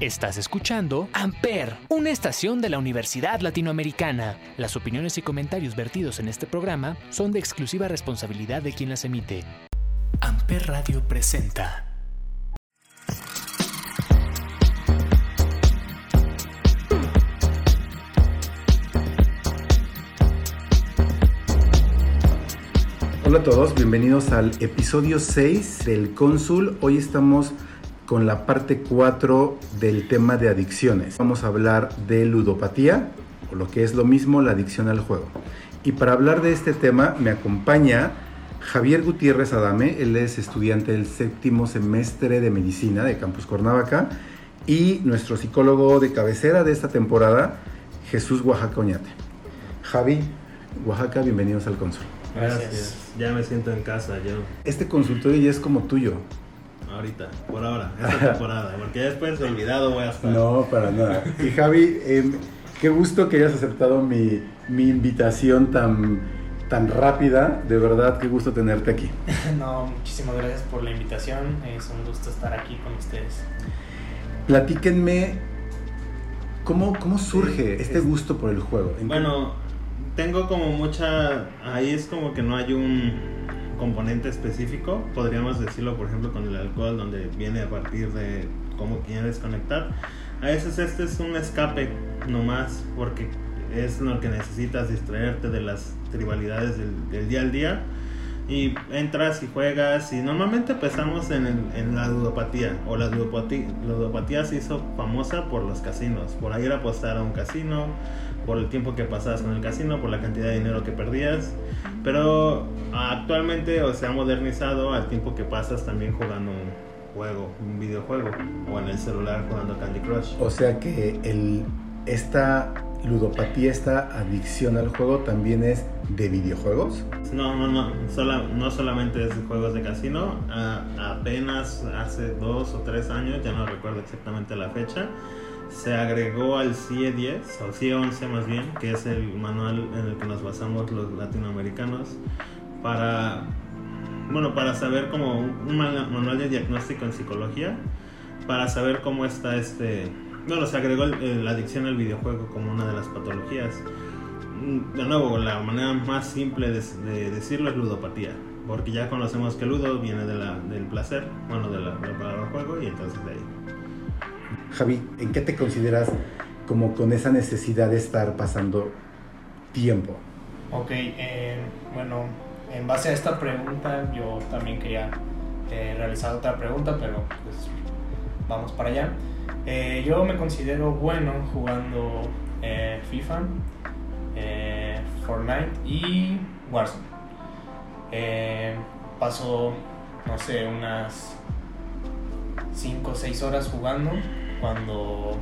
Estás escuchando Amper, una estación de la Universidad Latinoamericana. Las opiniones y comentarios vertidos en este programa son de exclusiva responsabilidad de quien las emite. Amper Radio presenta. Hola a todos, bienvenidos al episodio 6 del Cónsul. Hoy estamos con la parte 4 del tema de adicciones. Vamos a hablar de ludopatía, o lo que es lo mismo, la adicción al juego. Y para hablar de este tema me acompaña Javier Gutiérrez Adame, él es estudiante del séptimo semestre de medicina de Campus Cuernavaca, y nuestro psicólogo de cabecera de esta temporada, Jesús Oaxaca Oñate. Javi, Oaxaca, bienvenidos al Cónsul. Gracias. Ya me siento en casa yo. Este consultorio ya es como tuyo. Ahorita, por ahora, esta temporada. Porque después olvidado voy a estar. No, para nada. Y Javi, eh, qué gusto que hayas aceptado mi, mi invitación tan, tan rápida. De verdad, qué gusto tenerte aquí. No, muchísimas gracias por la invitación. Es un gusto estar aquí con ustedes. Platíquenme, ¿cómo, cómo surge este gusto por el juego? ¿En qué- Bueno, tengo como mucha. Ahí es como que no hay un componente específico. Podríamos decirlo, por ejemplo, con el alcohol, donde viene a partir de cómo quieres conectar. A veces este es un escape nomás, porque es lo que necesitas distraerte de las tribalidades del, del día al día. Y entras y juegas y normalmente empezamos en, el- en la ludopatía o la ludopatía, ludopatía se hizo famosa por los casinos, por ir a apostar a un casino, por el tiempo que pasabas con el casino, por la cantidad de dinero que perdías, pero actualmente o se ha modernizado al tiempo que pasas también jugando un juego, un videojuego o en el celular jugando Candy Crush. O sea que el, esta ludopatía, esta adicción al juego también es de videojuegos. No, no, no, sola- no solamente es de juegos de casino, a- apenas hace dos o tres años, ya no recuerdo exactamente la fecha, se agregó al CIE 10, o CIE 11 más bien, que es el manual en el que nos basamos los latinoamericanos, para, bueno, para saber como un un manu- manual de diagnóstico en psicología, para saber cómo está este... Bueno, se agregó la adicción al videojuego como una de las patologías Mm, de nuevo, la manera más simple de, de decirlo es ludopatía. Porque ya conocemos que ludo viene de la, del placer, bueno, de la, de la palabra juego, y entonces de ahí. Javi, ¿en qué te consideras como con esa necesidad de estar pasando tiempo? Ok, eh, bueno, en base a esta pregunta yo también quería eh, realizar otra pregunta, pero pues vamos para allá. Eh, yo me considero bueno jugando FIFA, Fortnite y Warzone. Paso, no sé, unas 5 o 6 horas jugando cuando,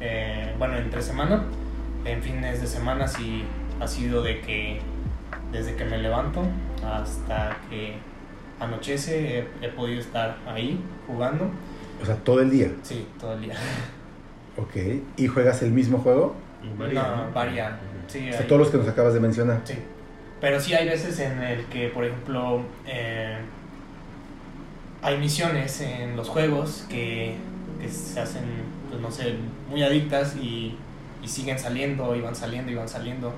eh, bueno, entre semana, en fines de semana sí ha sido de que desde que me levanto hasta que anochece he, he podido estar ahí jugando. O sea, todo el día. Sí, todo el día. Ok. ¿Y juegas el mismo juego? Varía, No, ¿no? varía. Sí, O sea, hay- todos los que nos acabas de mencionar. Sí. Pero sí hay veces en el que, por ejemplo, eh, hay misiones en los juegos que, que se hacen, pues no sé, muy adictas y, y siguen saliendo y van saliendo y van saliendo.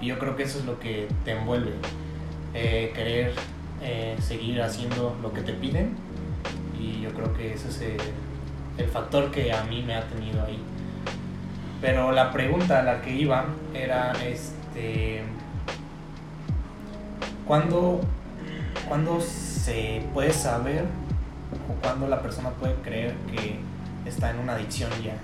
Y yo creo que eso es lo que te envuelve. Eh, querer eh, seguir haciendo lo que te piden. Y yo creo que ese es el, el factor que a mí me ha tenido ahí. Pero la pregunta a la que iba era este ¿cuándo, cuándo se puede saber o cuándo la persona puede creer que está en una adicción ya?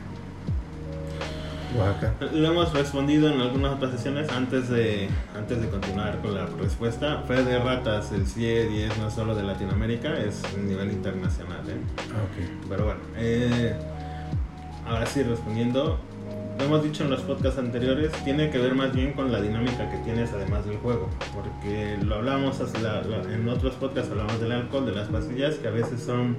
Oaxaca. Lo hemos respondido en algunas otras sesiones antes de, antes de continuar con la respuesta. Fue de ratas, el CIE 10 no es solo de Latinoamérica, es a nivel internacional. ¿eh? Ah, ok. Pero bueno, eh, ahora sí respondiendo, lo hemos dicho en los podcasts anteriores, tiene que ver más bien con la dinámica que tienes además del juego, porque lo hablamos la- la- en otros podcasts, hablamos del alcohol, de las pastillas, que a veces son,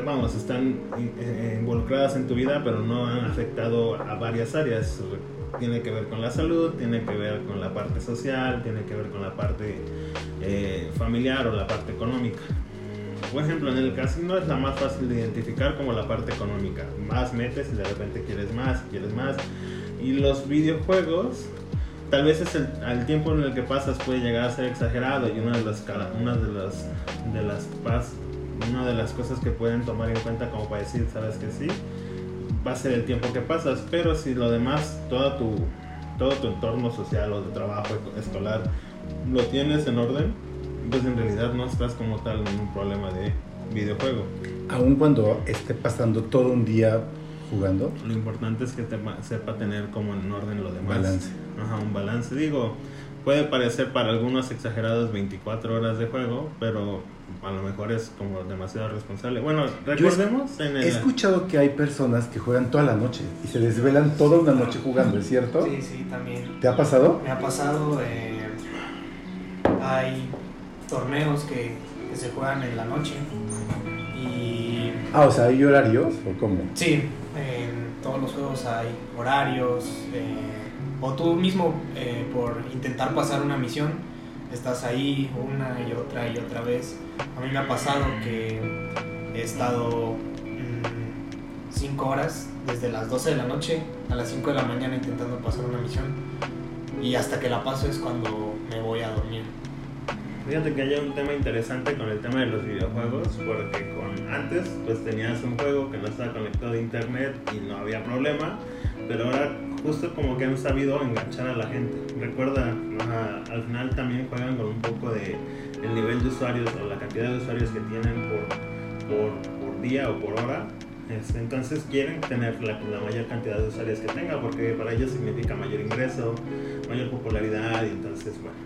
vamos, están eh, involucradas en tu vida, pero no han afectado a varias áreas. Tiene que ver con la salud, tiene que ver con la parte social, tiene que ver con la parte eh, familiar o la parte económica. por ejemplo, en el casino es la más fácil de identificar como la parte económica. Más metes y de repente quieres más, quieres más. Y los videojuegos, tal vez es el tiempo en el que pasas puede llegar a ser exagerado y una de las, una de las, de las una de las cosas que pueden tomar en cuenta como para decir, sabes que sí, va a ser el tiempo que pasas, pero si lo demás, todo tu, todo tu entorno social o de trabajo escolar lo tienes en orden, pues en realidad no estás como tal en un problema de videojuego. Aun cuando esté pasando todo un día jugando. Lo importante es que te sepa tener como en orden lo demás. Balance. Ajá, un balance. Digo, puede parecer para algunos exagerados 24 horas de juego, pero a lo mejor es como demasiado responsable. Bueno, recordemos en el... He escuchado que hay personas que juegan toda la noche y se desvelan toda una noche jugando, ¿es cierto? Sí, sí, también. ¿Te ha pasado? Me ha pasado. Eh, hay torneos que, que, se juegan en la noche y... Ah, o sea, ¿hay horarios o cómo? Sí, en todos los juegos hay horarios. Eh, o tú mismo, eh, por intentar pasar una misión, estás ahí una y otra y otra vez. A mí me ha pasado que he estado 5 mm, horas desde las 12 de la noche a las 5 de la mañana intentando pasar una misión y hasta que la paso es cuando me voy a dormir. Fíjate que hay un tema interesante con el tema de los videojuegos, porque con antes pues tenías un juego que no estaba conectado a internet y no había problema, pero ahora justo como que han sabido enganchar a la gente. Recuerda, al final también juegan con un poco de el nivel de usuarios o la cantidad de usuarios que tienen por, por, día o por hora. Entonces quieren tener la, mayor cantidad de usuarios que tenga porque para ellos significa mayor ingreso, mayor popularidad y entonces bueno.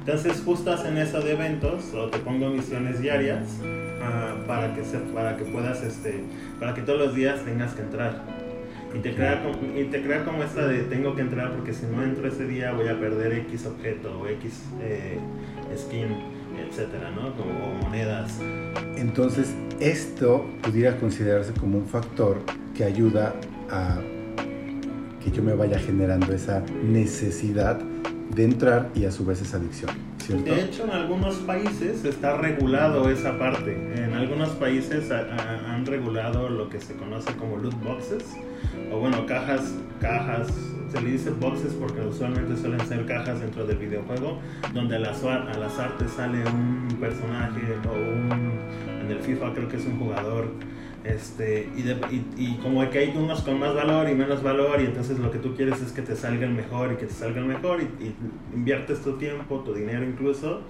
Entonces justo hacen eso de eventos o te pongo misiones diarias para, que se, para que puedas, este, para que todos los días tengas que entrar y te, crea, y te crea como esta de tengo que entrar porque si no entro ese día voy a perder X objeto o X eh, skin, etcétera, ¿no? Como monedas. Entonces, esto pudiera considerarse como un factor que ayuda a que yo me vaya generando esa necesidad de entrar y a su vez esa adicción. ¿cierto? De hecho, en algunos países está regulado esa parte. En algunos países han regulado lo que se conoce como loot boxes, o bueno, cajas, cajas, se le dice boxes porque usualmente suelen ser cajas dentro del videojuego, donde al azar, al azar te sale un personaje o un, en el FIFA creo que es un jugador este, y, y, y, como que hay unos con más valor y menos valor y entonces lo que tú quieres es que te salga el mejor y que te salga el mejor y, inviertes tu tiempo, tu dinero incluso,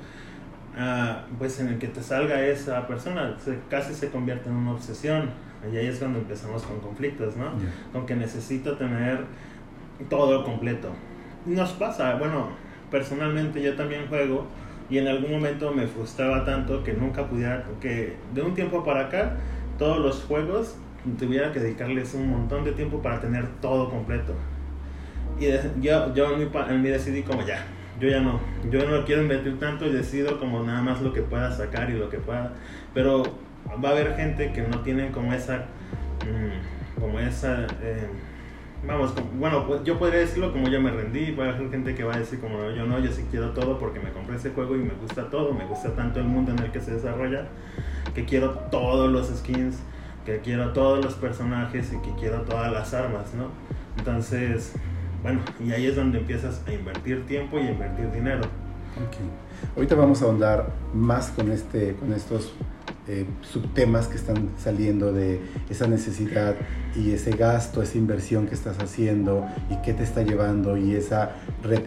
uh, pues en el que te salga esa persona, se, casi se convierte en una obsesión y ahí es cuando empezamos con conflictos, ¿no? Con que necesito tener todo completo. Nos pasa, bueno, personalmente yo también juego y en algún momento me frustraba tanto que nunca pudiera, que de un tiempo para acá todos los juegos tuviera que dedicarles un montón de tiempo para tener todo completo. Y yo, yo en mí decidí como ya, yo ya no, yo no quiero invertir tanto y decido como nada más lo que pueda sacar y lo que pueda. Pero va a haber gente que no tienen como esa, mm, como esa, eh, vamos, bueno, pues yo podría decirlo como yo me rendí, va a haber gente que va a decir como yo no, yo sí quiero todo porque me compré ese juego y me gusta todo, me gusta tanto el mundo en el que se desarrolla que quiero todos los skins, que quiero todos los personajes y que quiero todas las armas, ¿no? Entonces, bueno, y ahí es donde empiezas a invertir tiempo y a invertir dinero. Okay. Ahorita vamos a ahondar más con, este, con estos eh, subtemas que están saliendo de esa necesidad y ese gasto, esa inversión que estás haciendo y qué te está llevando y esa,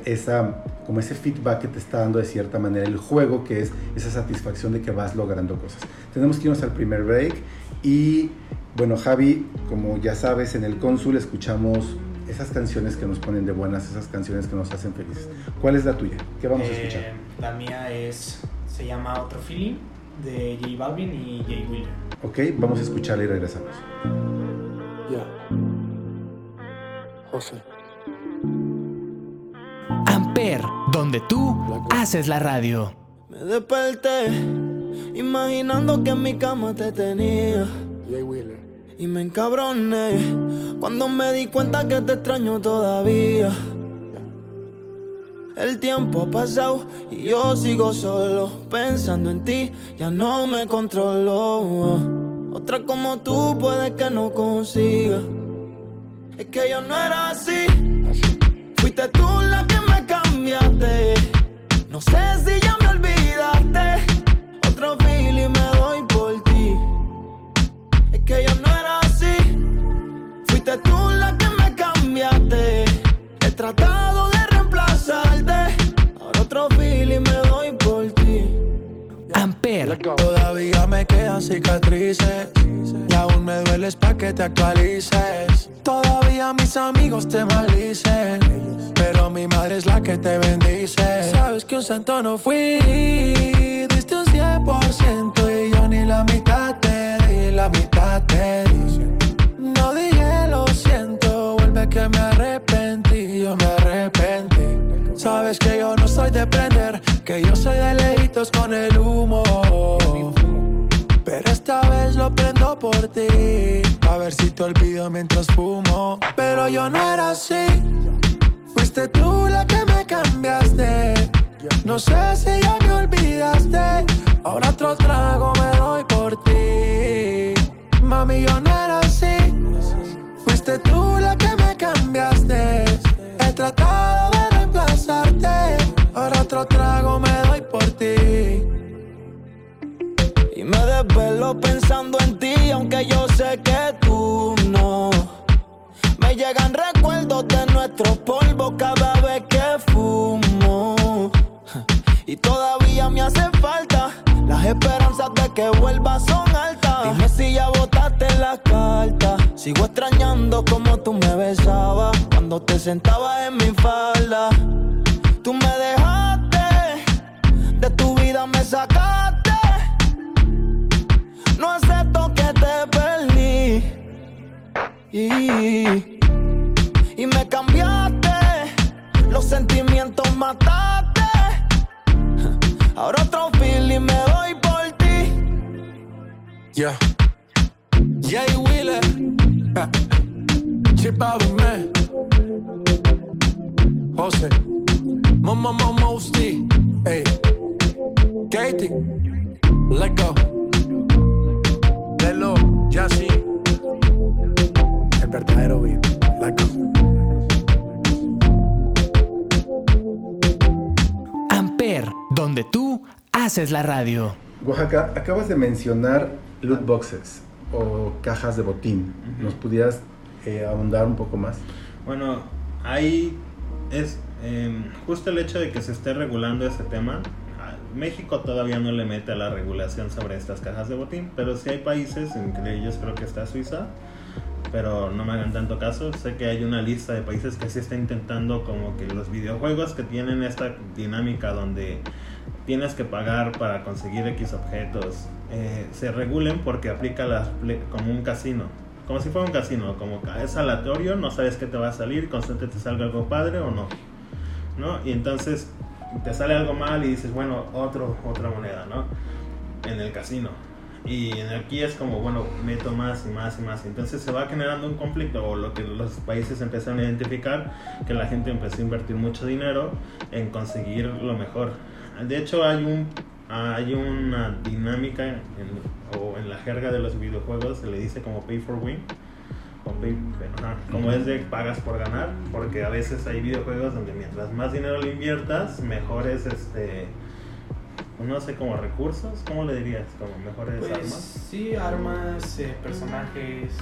esa como ese feedback que te está dando de cierta manera el juego, que es esa satisfacción de que vas logrando cosas. Tenemos que irnos al primer break y bueno, Javi, como ya sabes, en el cónsul escuchamos esas canciones que nos ponen de buenas, esas canciones que nos hacen felices. ¿Cuál es la tuya? ¿Qué vamos a eh, escuchar? La mía es, se llama Otro Feeling de J Balvin y Jay Wheeler. Ok, vamos a escucharla y regresamos. Ya. José. Amper, donde tú haces la radio. Me desperté imaginando que en mi cama te tenía. Jay Wheeler. Y me encabroné cuando me di cuenta que te extraño todavía. El tiempo ha pasado y yo sigo solo pensando en ti, ya no me controlo. Otra como tú puede que no consiga. Es que yo no era así. Fuiste tú la que me cambiaste. No sé si ya me olvidaste. Actualices. Todavía mis amigos te maldicen, pero mi madre es la que te bendice. Sabes que un santo no fui, diste un 100% y yo ni la mitad te di, la mitad te di. No dije lo siento, vuelve que me arrepentí, yo me arrepentí. Sabes que yo no soy de prender, que yo soy de lejitos con el humo. Pero esta vez lo prendo por ti, te olvido mientras fumo. Pero yo no era así, fuiste tú la que me cambiaste. No sé si ya me olvidaste, ahora otro trago me doy por ti. Mami, yo no era así, fuiste tú la que me cambiaste. He tratado de reemplazarte, ahora otro trago me doy por ti. Y me desvelo pensando en ti, aunque yo sé Me llegan recuerdos de nuestros polvos cada vez que fumo. Y todavía me hace falta. Las esperanzas de que vuelva son altas. Dime si ya botaste la carta. Sigo extrañando como tú me besabas cuando te sentabas en mi falda. Y, y me cambiaste. Los sentimientos mataste. Ahora otro feeling me doy por ti. Yeah. Jay Wheeler. Chip of man. Jose. Mama Mama Mosty. Hey. Katie. Let go. Lelo. Jassy. Verdadero beat. Let go. Amper, donde tú haces la radio. Oaxaca, acabas de mencionar loot boxes o cajas de botín. ¿Nos pudieras eh, ahondar un poco más? Bueno, ahí es eh, justo el hecho de que se esté regulando ese tema. México todavía no le mete a la regulación sobre estas cajas de botín, pero sí hay países, entre ellos creo que está Suiza, pero no me hagan tanto caso. Sé que hay una lista de países que sí está intentando como que los videojuegos que tienen esta dinámica donde tienes que pagar para conseguir X objetos eh, se regulen porque aplica las como un casino. Como si fuera un casino, como es aleatorio, no sabes qué te va a salir, constante te salga algo padre o no. ¿No? Y entonces te sale algo mal y dices, bueno, otro, otra moneda, ¿no? En el casino. Y aquí es como, bueno, meto más y más y más. Entonces se va generando un conflicto, o lo que los países empezaron a identificar, que la gente empezó a invertir mucho dinero en conseguir lo mejor. De hecho, hay un hay una dinámica en- o en la jerga de los videojuegos se le dice como pay for win como es de pagas por ganar porque a veces hay videojuegos donde mientras más dinero le inviertas mejores este no sé como recursos cómo le dirías como mejores Pues armas sí, armas, eh, personajes,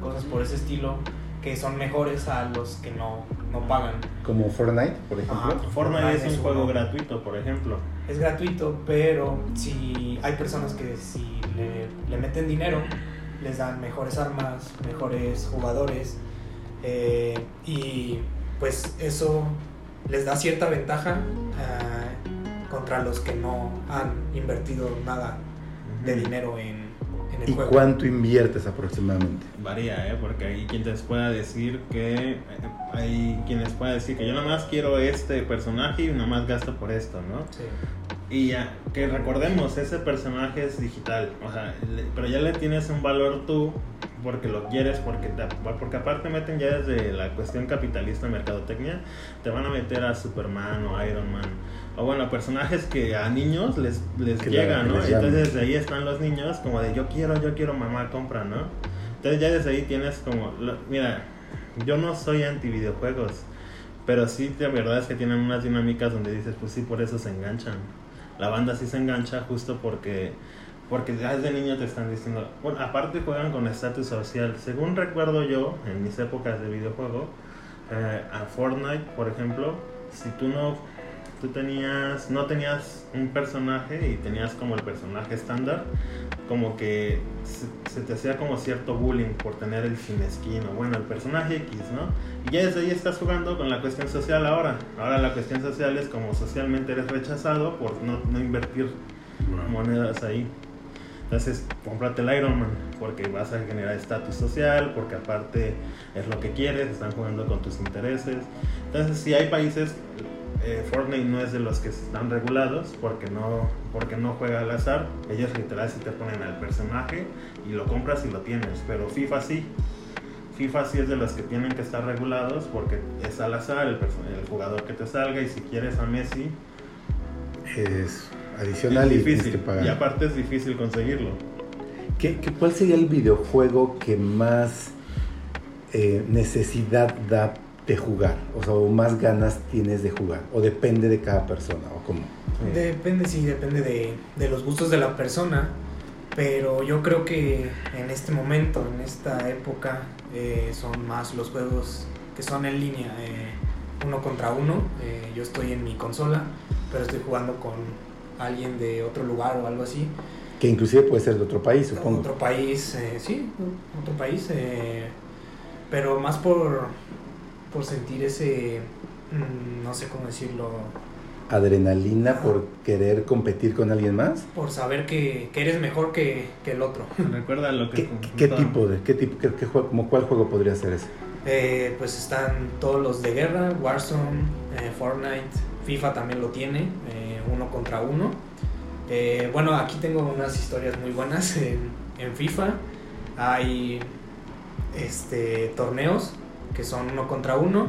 cosas por ese estilo que son mejores a los que no, no pagan. Como Fortnite, por ejemplo. Ajá. Fortnite es es un juego uno. gratuito por ejemplo Es gratuito, pero si hay personas que si le, le meten dinero, les dan mejores armas, mejores jugadores eh, y pues eso les da cierta ventaja contra los que no han invertido nada de dinero en, en el ¿Y juego. cuánto inviertes aproximadamente? Varía, ¿eh? Porque hay quienes pueda decir que... eh, Hay quienes pueda decir que yo nada más quiero este personaje y nada más gasto por esto, ¿no? Sí. Y ya, que recordemos, ese personaje es digital, o sea, le- pero ya le tienes un valor tú porque lo quieres, porque, porque aparte meten ya desde la cuestión capitalista, mercadotecnia, te van a meter a Superman o Iron Man, o bueno, personajes que a niños les, les llegan, ¿no? Entonces desde ahí están los niños como de yo quiero, yo quiero, mamá, compra, ¿no? Entonces ya desde ahí tienes como, mira, yo no soy anti videojuegos, pero sí, la verdad es que tienen unas dinámicas donde dices, pues sí, por eso se enganchan. La banda sí se engancha justo porque porque desde niño te están diciendo, bueno, aparte juegan con estatus social. Según recuerdo yo, en mis épocas de videojuego, eh, a Fortnite, por ejemplo, si tú no tú tenías no tenías un personaje y tenías como el personaje estándar, como que se, te hacía como cierto bullying por tener el sin skin o bueno, el personaje X, ¿no? Y ya desde ahí estás jugando con la cuestión social ahora. Ahora la cuestión social es como socialmente eres rechazado por no, no invertir monedas ahí. Entonces, cómprate el Iron Man porque vas a generar estatus social, porque aparte es lo que quieres, están jugando con tus intereses. Entonces, si hay países, eh, Fortnite no es de los que están regulados porque no, porque no juega al azar. Ellos literal si te ponen al personaje y lo compras y lo tienes, pero FIFA sí. FIFA sí es de los que tienen que estar regulados porque es al azar el, el jugador que te salga y si quieres a Messi es adicional y difícil. Y aparte es difícil conseguirlo. ¿Qué, cuál sería el videojuego que más eh, necesidad da de jugar? O sea, o más ganas tienes de jugar. O depende de cada persona, o cómo. Depende, sí, depende de, de los gustos de la persona. Pero yo creo que en este momento, en esta época, eh, son más los juegos que son en línea, eh, uno contra uno. yo estoy en mi consola, pero estoy jugando con alguien de otro lugar o algo así. Que inclusive puede ser de otro país, supongo. Otro país, eh, sí, otro país, eh, pero más por, por sentir ese, mm, no sé cómo decirlo. Adrenalina por querer competir con alguien más. Por saber que, que eres mejor que, que, el otro. Recuerda lo que... ¿Qué, tipo de, qué tipo, qué, juego, como cuál juego podría ser ese? Eh, pues están todos los de guerra, Warzone, Fortnite, FIFA también lo tiene uno contra uno. Eh, bueno, aquí tengo unas historias muy buenas en, FIFA. Hay este, torneos que son uno contra uno.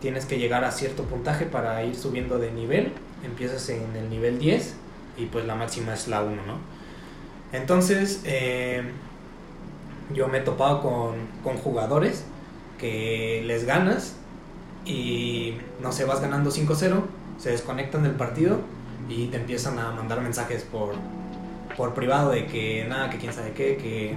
Tienes que llegar a cierto puntaje para ir subiendo de nivel. Empiezas en el nivel 10 y pues la máxima es la 1, ¿no? Entonces, eh, yo me he topado con, con jugadores que les ganas y no sé, vas ganando 5-0 se desconectan del partido y te empiezan a mandar mensajes por, por privado de que nada, que quién sabe qué, que,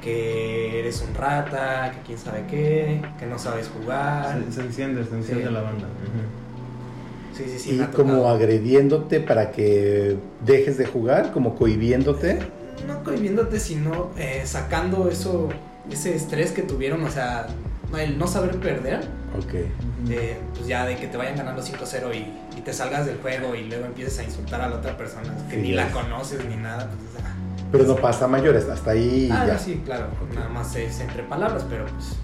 que eres un rata, que quién sabe qué, que no sabes jugar. Se, enciende, se enciende la banda. Sí, sí, sí. Y como agrediéndote para que dejes de jugar, como cohibiéndote. No cohibiéndote, sino eh, sacando eso, ese estrés que tuvieron, o sea, el no saber perder. Ok. De, pues ya de que te vayan ganando 5-0 y, y, te salgas del juego y luego empieces a insultar a la otra persona que ni la conoces ni nada. Pues, pero no pasa a mayores, hasta ahí. Ah, ya. sí, claro. Nada más es entre palabras, pero pues.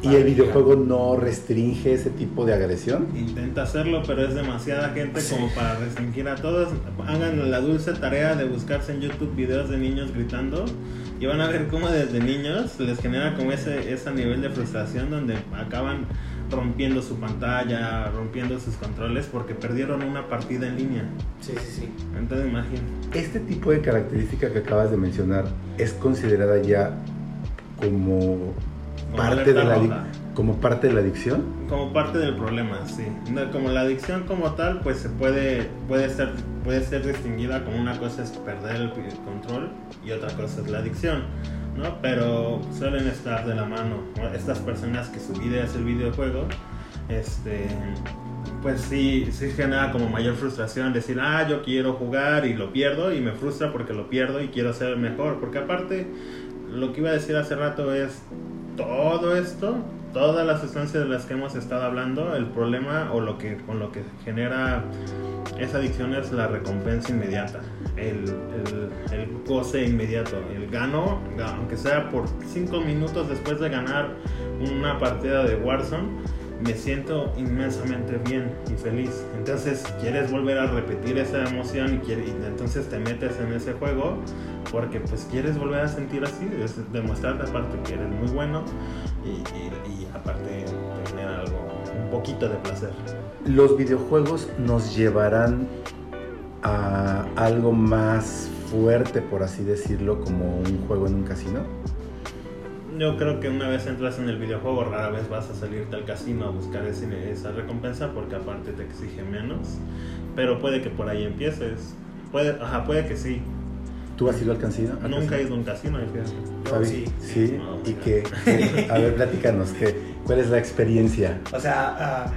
¿Y el videojuego no restringe ese tipo de agresión? Intenta hacerlo, pero es demasiada gente como para restringir a todos. Hagan la dulce tarea de buscarse en YouTube videos de niños gritando y van a ver cómo desde niños les genera como ese, ese nivel de frustración donde acaban rompiendo su pantalla, rompiendo sus controles porque perdieron una partida en línea. Sí, sí, sí. Entonces imagínate. Este tipo de característica que acabas de mencionar es considerada ya como parte de la como parte de la adicción como parte del problema sí como la adicción como tal pues se puede puede ser puede ser distinguida como una cosa es perder el control y otra cosa es la adicción no pero suelen estar de la mano estas personas que su vida es el videojuego este pues sí, sí genera como mayor frustración decir, ah, yo quiero jugar y lo pierdo y me frustra porque lo pierdo y quiero ser mejor. Porque aparte, lo que iba a decir hace rato es, todo esto, todas las sustancias de las que hemos estado hablando, el problema o lo que con lo que genera esa adicción es la recompensa inmediata, el, el, goce inmediato, el gano, aunque sea por 5 minutos después de ganar una partida de Warzone, me siento inmensamente bien y feliz. Entonces quieres volver a repetir esa emoción y, entonces te metes en ese juego porque pues quieres volver a sentir así, es demostrarte aparte que eres muy bueno y, y- y aparte tener algo, un poquito de placer. ¿Los videojuegos nos llevarán a algo más fuerte, por así decirlo, como un juego en un casino? Yo creo que una vez entras en el videojuego rara vez vas a salirte al casino a buscar ese- esa recompensa porque aparte te exige menos, pero puede que por ahí empieces. Puede, ajá, puede que sí. ¿Tú has ido al casino? al Nunca he ido a un casino, Fabi, sí. sí. No, ¿Y qué? qué? A ver, platícanos, ¿qué, ¿cuál es la experiencia? O sea, ah,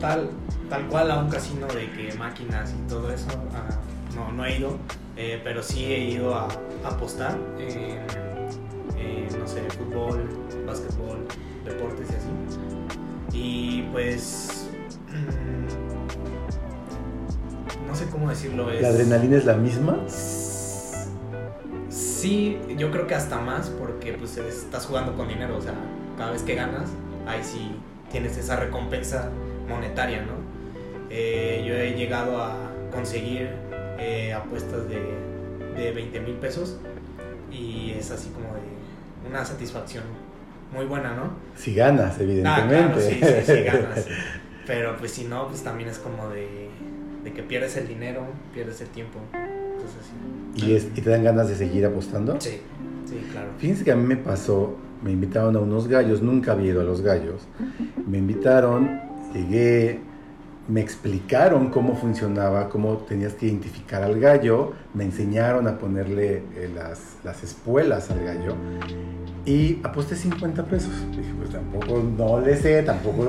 tal, tal cual a un casino de que máquinas y todo eso, ah, no, no he ido, eh, pero sí he ido a, a apostar en, en, no sé, fútbol, básquetbol, deportes y así. Y pues... mm, no sé cómo decirlo. Es, ¿La adrenalina es la misma? Sí, yo creo que hasta más porque pues estás jugando con dinero, o sea, cada vez que ganas, ahí sí tienes esa recompensa monetaria, ¿no? Eh, yo he llegado a conseguir eh, apuestas de, de 20 mil pesos y es así como una satisfacción muy buena, ¿no? Si ganas, Ah, evidentemente. claro, sí, sí, sí, ganas. Pero pues si no, pues también es como de, de que pierdes el dinero, pierdes el tiempo. Entonces sí. ¿Y, es- ¿Y te dan ganas de seguir apostando? Sí, sí, claro. Fíjense que a mí me pasó, me invitaron a unos gallos, nunca había ido a los gallos. Me invitaron, llegué, me explicaron cómo funcionaba, cómo tenías que identificar al gallo, me enseñaron a ponerle eh, las, las espuelas al gallo y aposté 50 pesos. Dije, pues tampoco no le sé, tampoco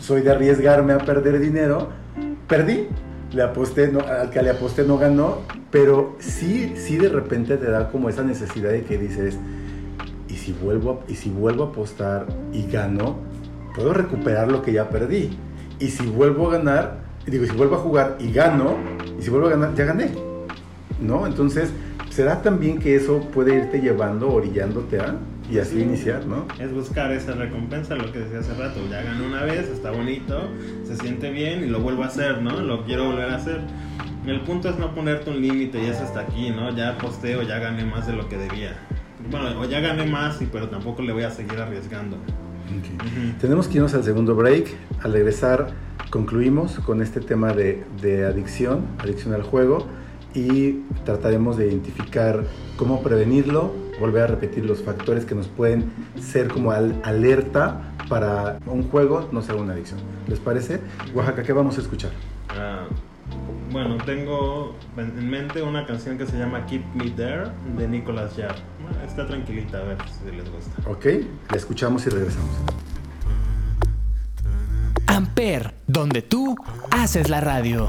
soy de arriesgarme a perder dinero. Perdí, le aposté, no, al que le aposté no ganó, pero sí, sí de repente te da como esa necesidad de que dices, y si vuelvo y si vuelvo a apostar y gano, puedo recuperar lo que ya perdí. Y si vuelvo a ganar, digo, si vuelvo a jugar y gano, y si vuelvo a ganar, ya gané. ¿No? Entonces, ¿será también que eso puede irte llevando, orillándote a y así Sí. iniciar, ¿no? Es buscar esa recompensa, lo que decía hace rato. Ya gané una vez, está bonito, se siente bien y lo vuelvo a hacer, ¿no? Lo quiero volver a hacer. El punto es no ponerte un límite y es hasta aquí, ¿no? Ya aposté o ya gané más de lo que debía. Bueno, o ya gané más, pero tampoco le voy a seguir arriesgando. Tenemos que irnos al segundo break. Al regresar concluimos con este tema de, de adicción, adicción al juego, y trataremos de identificar cómo prevenirlo, volver a repetir los factores que nos pueden ser como al- alerta para un juego no sea una adicción. ¿Les parece? Oaxaca, ¿qué vamos a escuchar? Ah, bueno, tengo en en mente una canción que se llama Keep Me There de Nicolas Jarre. Está tranquilita, a ver si les gusta. ¿Ok? La escuchamos y regresamos. Amper, donde tú haces la radio.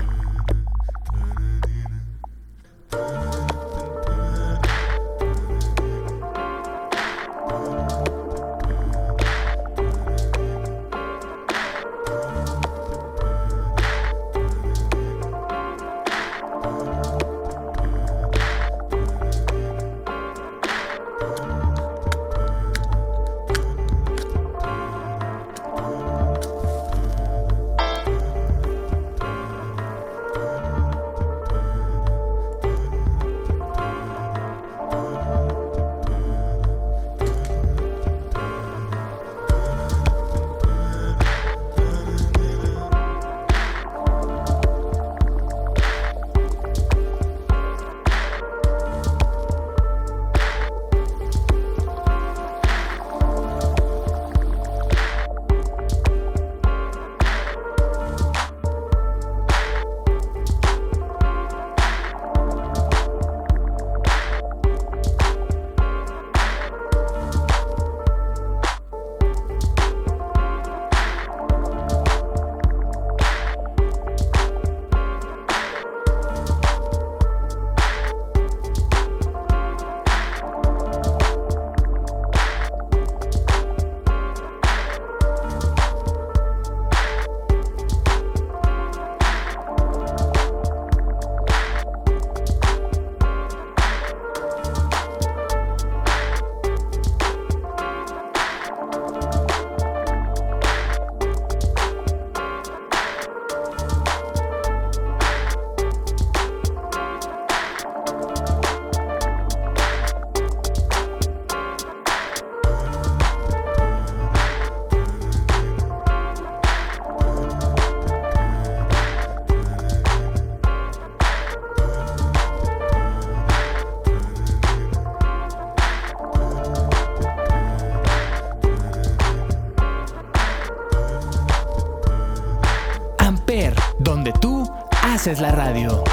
Haces la radio.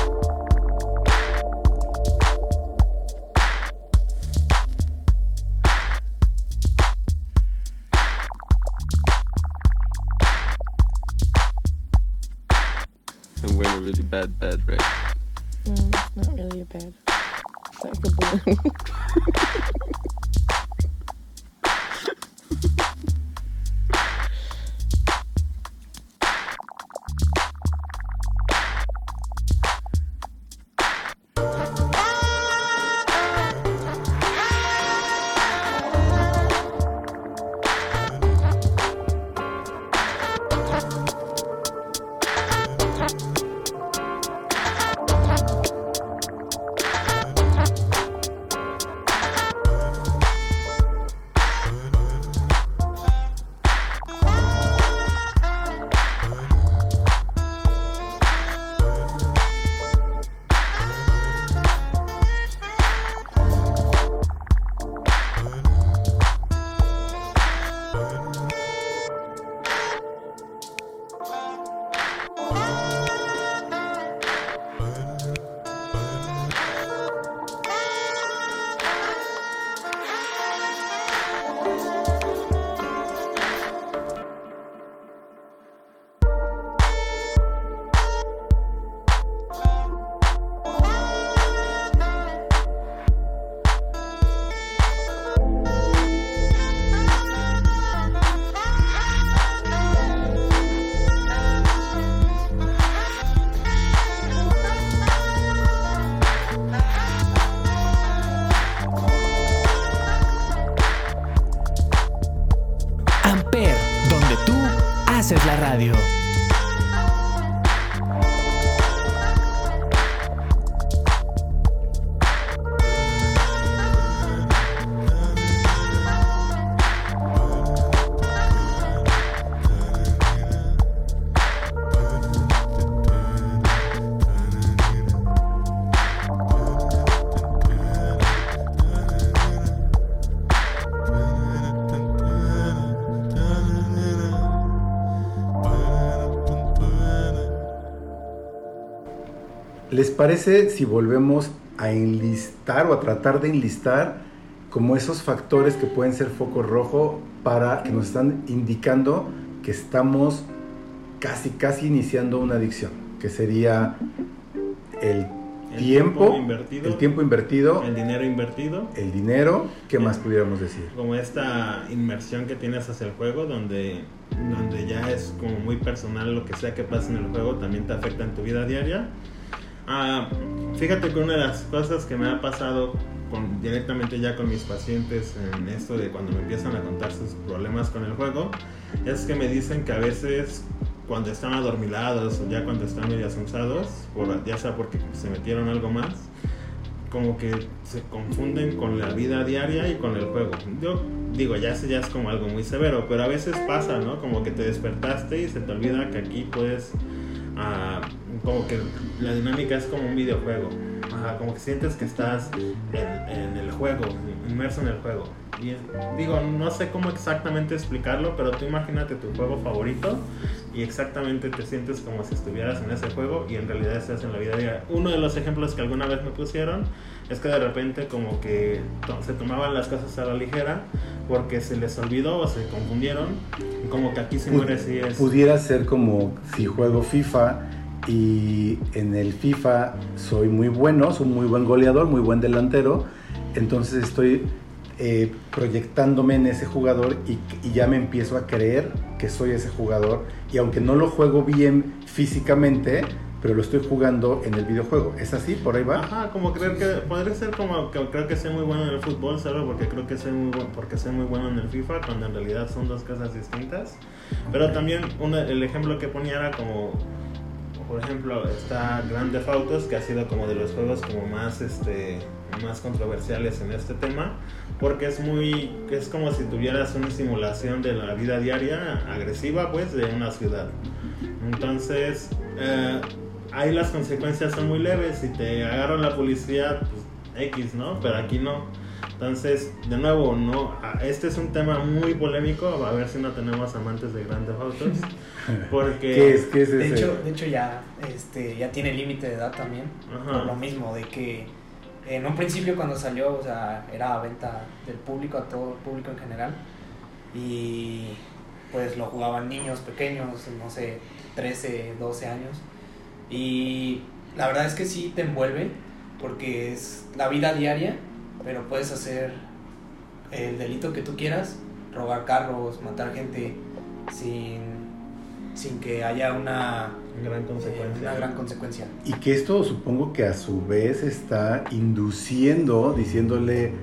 Haces la radio. ¿Les parece si volvemos a enlistar o a tratar de enlistar como esos factores que pueden ser foco rojo para que nos están indicando que estamos casi casi iniciando una adicción, que sería el, El tiempo, tiempo invertido. el tiempo invertido, El dinero invertido, el dinero, ¿qué El- más pudiéramos decir? como esta inmersión que tienes hacia el juego, donde, donde ya es como muy personal lo que sea que pase en el juego, también te afecta en tu vida diaria. Ah, fíjate que una de las cosas que me ha pasado con, directamente ya con mis pacientes en esto de cuando me empiezan a contar sus problemas con el juego, es que me dicen que a veces cuando están adormilados o ya cuando están medio asustados, por, ya sea porque se metieron algo más, como que se confunden con la vida diaria y con el juego. Yo digo, ya, sé, ya es como algo muy severo, pero a veces pasa, ¿no? Como que te despertaste y se te olvida que aquí puedes, como que la dinámica es como un videojuego. Ajá, como que sientes que estás en el juego, inmerso en el juego. Y es- digo, no sé cómo exactamente explicarlo, pero tú imagínate tu juego favorito y exactamente te sientes como si estuvieras en ese juego y en realidad estás en la vida diaria. Uno de los ejemplos que alguna vez me pusieron es que de repente como que se tomaban las cosas a la ligera porque se les olvidó o se confundieron. Como que aquí se muere si es... Pudiera ser como si juego FIFA y en el FIFA soy muy bueno, soy muy buen goleador, muy buen delantero, entonces estoy eh, proyectándome en ese jugador y, y ya me empiezo a creer que soy ese jugador y aunque no lo juego bien físicamente, pero lo estoy jugando en el videojuego. ¿Es así? ¿Por ahí va? Ajá, como creer que podría ser como que creo que soy muy bueno en el fútbol solo porque creo que soy muy bueno, porque soy muy bueno en el FIFA cuando en realidad son dos cosas distintas. Pero también una- el ejemplo que ponía era como por ejemplo, está Grand Theft Autos, que ha sido como de los juegos como más este más controversiales en este tema, porque es muy es como si tuvieras una simulación de la vida diaria agresiva pues de una ciudad. Entonces, eh, ahí las consecuencias son muy leves. Si te agarran la policía, pues X, ¿no? Pero aquí no. Entonces, de nuevo, no, a- este es un tema muy polémico, a ver si no tenemos amantes de Grand Theft Autos, porque... ¿Qué es, qué es De hecho, de hecho ya, este, ya tiene límite de edad también. Ajá. Por lo mismo, de que en un principio cuando salió, o sea, era a venta del público, a todo el público en general. Y pues lo jugaban niños pequeños, no sé, 13, 12 años. Y la verdad es que sí te envuelve, porque es la vida diaria, pero puedes hacer el delito que tú quieras, robar carros, matar gente sin, sin que haya una, gran eh, consecuencia. una gran consecuencia. Y que esto supongo que a su vez está induciendo, diciéndole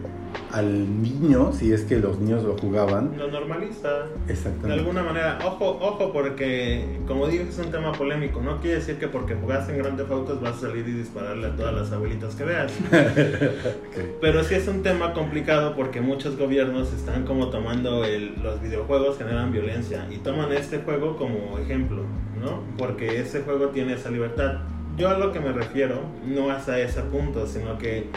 al niño, si es que los niños lo jugaban, Lo normaliza. De exactamente. alguna manera, ojo, ojo, porque como digo, es un tema polémico. No quiere decir que porque jugaste en Grand Theft Autos vas a salir y dispararle a todas las abuelitas que veas. Ok. Pero sí es un tema complicado porque muchos gobiernos están como tomando el, los videojuegos generan violencia y toman este juego como ejemplo, ¿no? Porque ese juego tiene esa libertad. Yo a lo que me refiero no es a ese punto, sino que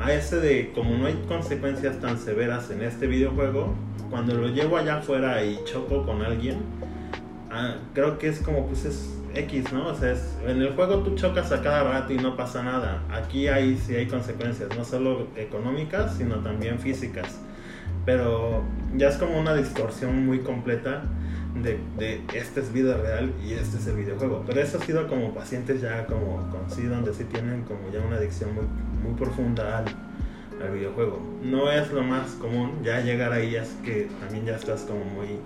a ese de como no hay consecuencias tan severas en este videojuego, cuando lo llevo allá afuera y choco con alguien, ah, creo que es como pues es X, ¿no? O sea, es- en el juego tú chocas a cada rato y no pasa nada. Aquí hay sí hay consecuencias, no solo económicas, sino también físicas. Pero ya es como una distorsión muy completa de, de este es vida real y este es el videojuego. Pero eso ha sido como pacientes ya como con sí, donde sí tienen como ya una adicción muy, muy profunda al, al videojuego. No es lo más común, ya llegar ahí es que también ya estás como muy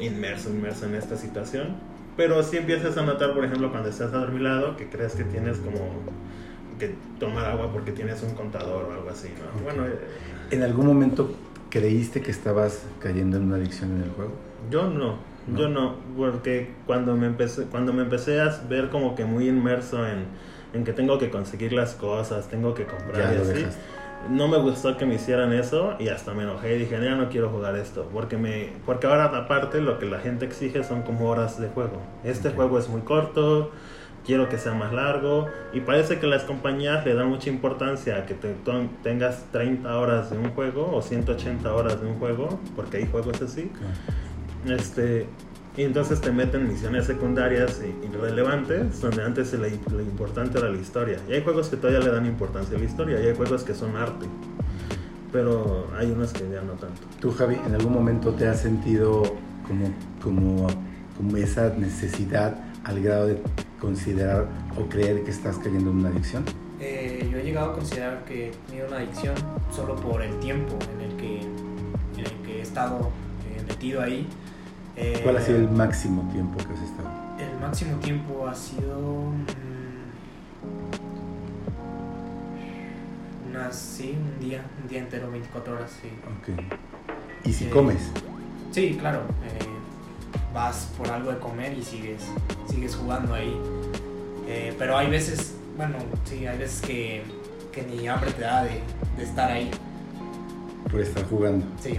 inmerso, inmerso en esta situación. Pero sí empiezas a notar, por ejemplo, cuando estás adormilado, que crees que tienes como que tomar agua porque tienes un contador o algo así, ¿no? Bueno, eh, ¿En algún momento creíste que estabas cayendo en una adicción en el juego? Yo no, ¿No? yo no, porque cuando me empecé, cuando me empecé a ver como que muy inmerso en, en que tengo que conseguir las cosas, tengo que comprar Ya y así, no me gustó que me hicieran eso y hasta me enojé y dije, ya no quiero jugar esto, porque me, porque ahora aparte lo que la gente exige son como horas de juego. Este juego es muy corto, quiero que sea más largo y parece que las compañías le dan mucha importancia a que te, tengas 30 horas de un juego o 180 horas de un juego, porque hay juegos así. Este, y entonces te meten misiones secundarias y- irrelevantes, donde antes lo, lo importante era la historia. Y hay juegos que todavía le dan importancia a la historia, y hay juegos que son arte. Pero hay unos que ya no tanto. ¿Tú, Javi, en algún momento te has sentido como, como, como esa necesidad al grado de considerar o creer que estás cayendo en una adicción? Eh, yo he llegado a considerar que he tenido una adicción solo por el tiempo en el que, en el que he estado eh, metido ahí. Eh, ¿Cuál ha sido el máximo tiempo que has estado? el máximo tiempo ha sido unas, sí, un día, un día entero, 24 horas, sí. Ok. ¿Y si Eh, comes? Sí, claro. eh, vas por algo de comer y sigues, sigues jugando ahí. Eh, pero hay veces, bueno, sí, hay veces que, que ni hambre te da de, de estar ahí. Por estar jugando. Sí.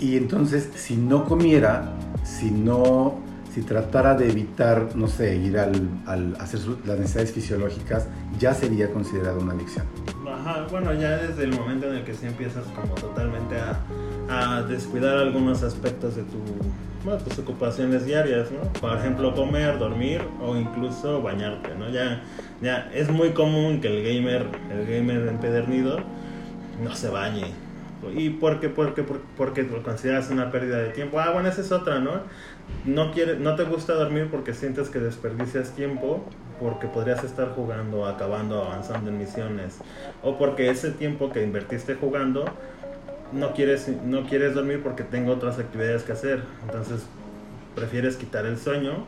Y entonces, si no comiera, si no, si tratara de evitar, no sé, ir al, al hacer las necesidades fisiológicas, ya sería considerado una adicción. Ajá, bueno, ya desde el momento en el que sí empiezas como totalmente a, a descuidar algunos aspectos de tu, tus ocupaciones diarias, ¿no? Por ejemplo, comer, dormir o incluso bañarte, ¿no? Ya, ya es muy común que el gamer, el gamer empedernido no se bañe. ¿Y por qué? Porque, porque, porque lo consideras una pérdida de tiempo. Ah, bueno, esa es otra, ¿no? No, quiere, no te gusta dormir porque sientes que desperdicias tiempo, porque podrías estar jugando, acabando, avanzando en misiones, o porque ese tiempo que invertiste jugando no quieres, no quieres dormir porque tengo otras actividades que hacer. Entonces prefieres quitar el sueño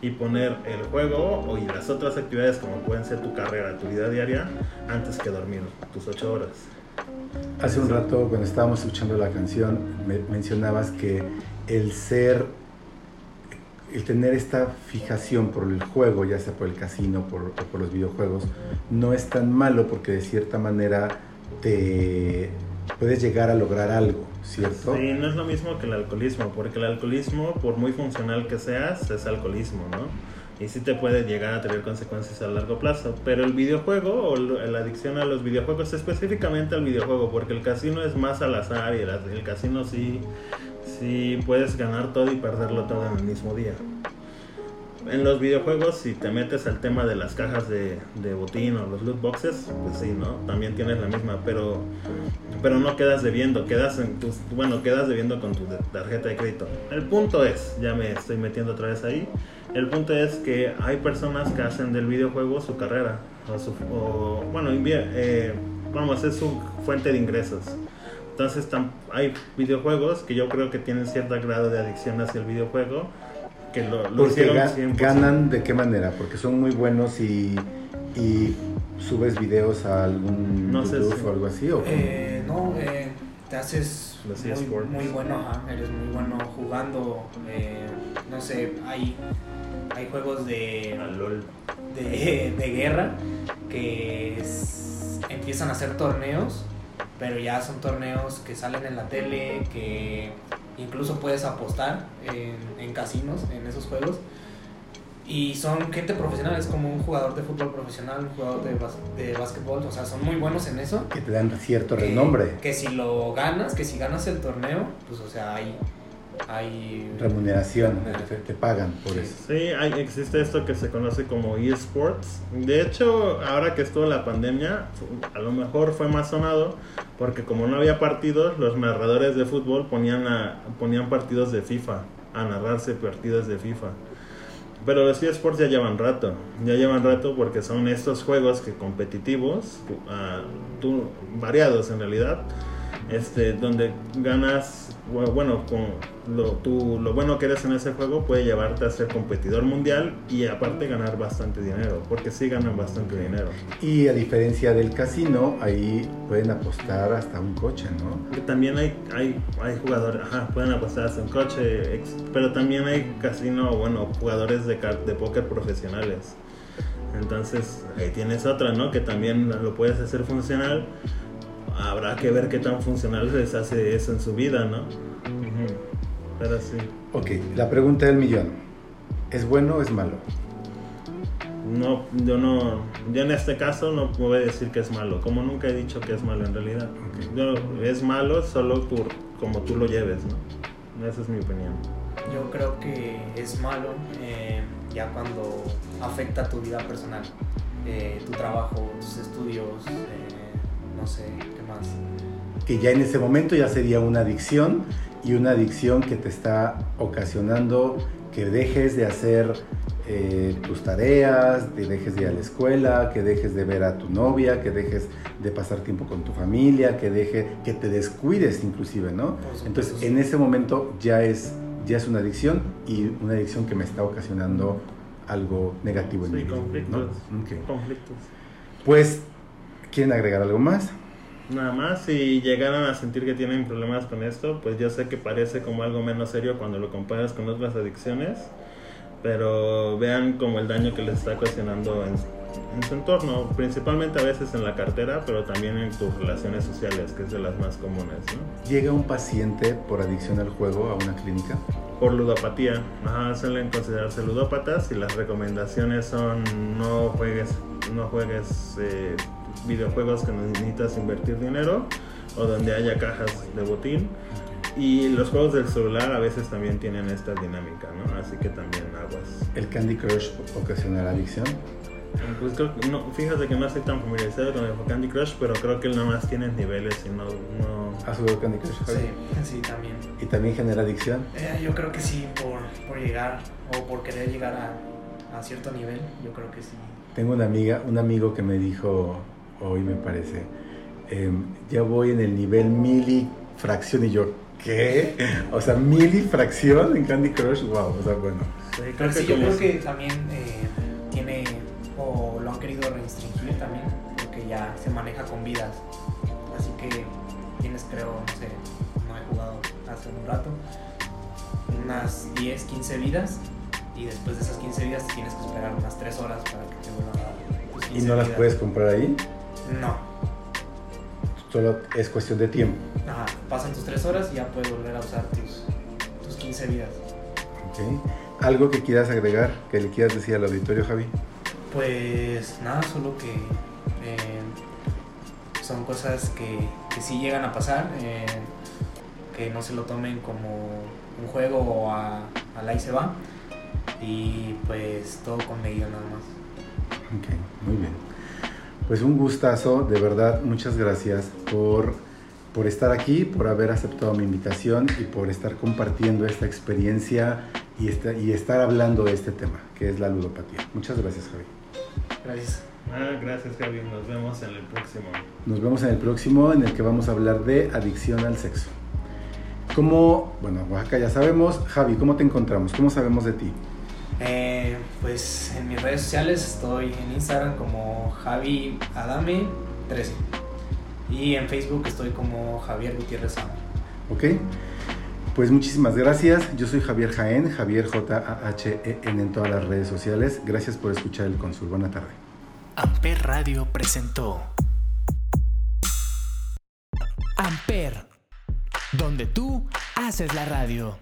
y poner el juego o y las otras actividades como pueden ser tu carrera, tu vida diaria, antes que dormir tus ocho horas. Hace un rato, cuando estábamos escuchando la canción, me mencionabas que el ser, el tener esta fijación por el juego, ya sea por el casino o por los videojuegos, no es tan malo porque de cierta manera te puedes llegar a lograr algo, ¿cierto? Sí, no es lo mismo que el alcoholismo, porque el alcoholismo, por muy funcional que seas, es alcoholismo, ¿no? Y sí te puede llegar a tener consecuencias a largo plazo. Pero el videojuego o la adicción a los videojuegos, específicamente al videojuego, porque el casino es más al azar y el, el casino sí, sí puedes ganar todo y perderlo todo en el mismo día. En los videojuegos, si te metes al tema de las cajas de, de botín o los loot boxes, pues sí, ¿no? También tienes la misma, pero, pero no quedas debiendo, quedas en tus, bueno, quedas debiendo con tu tarjeta de crédito. El punto es, ya me estoy metiendo otra vez ahí, el punto es que hay personas que hacen del videojuego su carrera, o, su- o, bueno, eh, vamos, es su fuente de ingresos. Entonces tam- hay videojuegos que yo creo que tienen cierto grado de adicción hacia el videojuego, que lo, lo Porque hicieron ga- 100%. ganan de qué manera, porque son muy buenos y, y subes videos a algún No sé si- o algo así. ¿o? Eh, no, eh, te haces muy, muy bueno, ajá, eres muy bueno jugando, eh, no sé, hay, hay juegos de, de, de guerra que es- empiezan a hacer torneos, pero ya son torneos que salen en la tele, que incluso puedes apostar en, en casinos, en esos juegos. Y son gente profesional, es como un jugador de fútbol profesional, un jugador de, bas- de básquetbol, o sea, son muy buenos en eso. que te dan cierto Que- renombre, Que si lo ganas, que si ganas el torneo, pues o sea, hay... hay remuneración, te, te pagan por eso. Sí, hay, existe esto que se conoce como eSports. De hecho, ahora que estuvo la pandemia, a lo mejor fue más sonado porque como no había partidos, los narradores de fútbol ponían, a- ponían partidos de FIFA, a narrarse partidos de FIFA. Pero los eSports ya llevan rato, ya llevan rato porque son estos juegos que competitivos, ah, tú- variados en realidad, este, donde ganas, bueno, con lo, tú- lo bueno que eres en ese juego puede llevarte a ser competidor mundial y aparte ganar bastante dinero, porque sí ganan bastante dinero. Y a diferencia del casino, ahí pueden apostar hasta un coche, ¿no? También hay, hay, hay jugadores, ajá, pueden apostar hasta un coche, ex- pero también hay casino, bueno, jugadores de, de póker profesionales. Entonces, ahí tienes otra, ¿no? Que también lo puedes hacer funcional. Habrá que ver qué tan funcional les hace eso en su vida, ¿no? Pero sí. Ok, la pregunta del millón. ¿Es bueno o es malo? No, yo no, yo en este caso no voy a decir que es malo, como nunca he dicho que es malo en realidad. Ok. Yo- es malo solo por como tú lo lleves, ¿no? Esa es mi opinión. Yo creo que es malo eh, ya cuando afecta tu vida personal, eh, tu trabajo, tus estudios, eh, no sé, ¿qué más? Que ya en ese momento ya sería una adicción y una adicción que te está ocasionando que dejes de hacer eh, tus tareas, que dejes de ir a la escuela, que dejes de ver a tu novia, que dejes de pasar tiempo con tu familia, que deje, que te descuides inclusive, ¿no? Entonces en ese momento ya es, ya es una adicción y una adicción que me está ocasionando algo negativo en Sí, mi vida. ¿no? Conflictos. Pues, ¿quieren agregar algo más? Nada más, si llegaran a sentir que tienen problemas con esto, pues yo sé que parece como algo menos serio cuando lo comparas con otras adicciones, pero vean como el daño que les está ocasionando en, en su entorno, principalmente a veces en la cartera, pero también en tus relaciones sociales, que es de las más comunes, ¿no? Llega un paciente por adicción al juego a una clínica. Por ludopatía, ajá, suelen considerarse ludópatas y las recomendaciones son no juegues, no juegues eh, videojuegos que necesitas invertir dinero o donde haya cajas de botín. Y los juegos del celular a veces también tienen esta dinámica, ¿no? Así que también aguas. ¿El Candy Crush ocasionará adicción? Pues creo que no, fíjate que no estoy tan familiarizado con el Candy Crush, pero creo que él nada más tiene niveles y no, no, ¿Has jugado Candy Crush? Javi? Sí, sí, también. ¿Y también genera adicción? Eh, yo creo que sí, por, por llegar o por querer llegar a, a cierto nivel, yo creo que sí. Tengo una amiga, un amigo que me dijo hoy, me parece, em, ya voy en el nivel milifracción y yo, ¿qué? O sea, milifracción en Candy Crush, wow, o sea, bueno. Sí, creo Pero que sí, yo creo que también eh, tiene, o lo han querido restringir también, porque ya se maneja con vidas. Así que tienes, creo, no sé, no he jugado hace un rato, unas 10, 15 vidas. Y después de esas 15 vidas tienes que esperar unas 3 horas para que te vuelvan a ¿Y 15 no las vidas. puedes comprar ahí? No. Solo es cuestión de tiempo. Ajá, pasan tus 3 horas y ya puedes volver a usar tus, tus 15 vidas. Ok. ¿Algo que quieras agregar, que le quieras decir al auditorio, Javi? Pues nada, solo que eh, son cosas que, que sí llegan a pasar, eh, que no se lo tomen como un juego o a, a la y se va. Y pues todo con medida nada más. Ok, muy bien. Pues un gustazo, de verdad, muchas gracias por, por estar aquí, por haber aceptado mi invitación y por estar compartiendo esta experiencia y, esta- y estar hablando de este tema, que es la ludopatía. Muchas gracias, Javi. Gracias. Ah, gracias, Javi. Nos vemos en el próximo. Nos vemos en el próximo en el que vamos a hablar de adicción al sexo. ¿Cómo, bueno, Oaxaca ya sabemos, Javi, ¿cómo te encontramos? ¿Cómo sabemos de ti? Eh, pues en mis redes sociales estoy en Instagram como Javi Adame 13 y en Facebook estoy como Javier Gutiérrez Sama. ¿Ok? Pues muchísimas gracias. Yo soy Javier Jaén, Javier J-A-H-E-N en todas las redes sociales. Gracias por escuchar el Consul. Buena tarde. Amper Radio presentó Amper, donde tú haces la radio.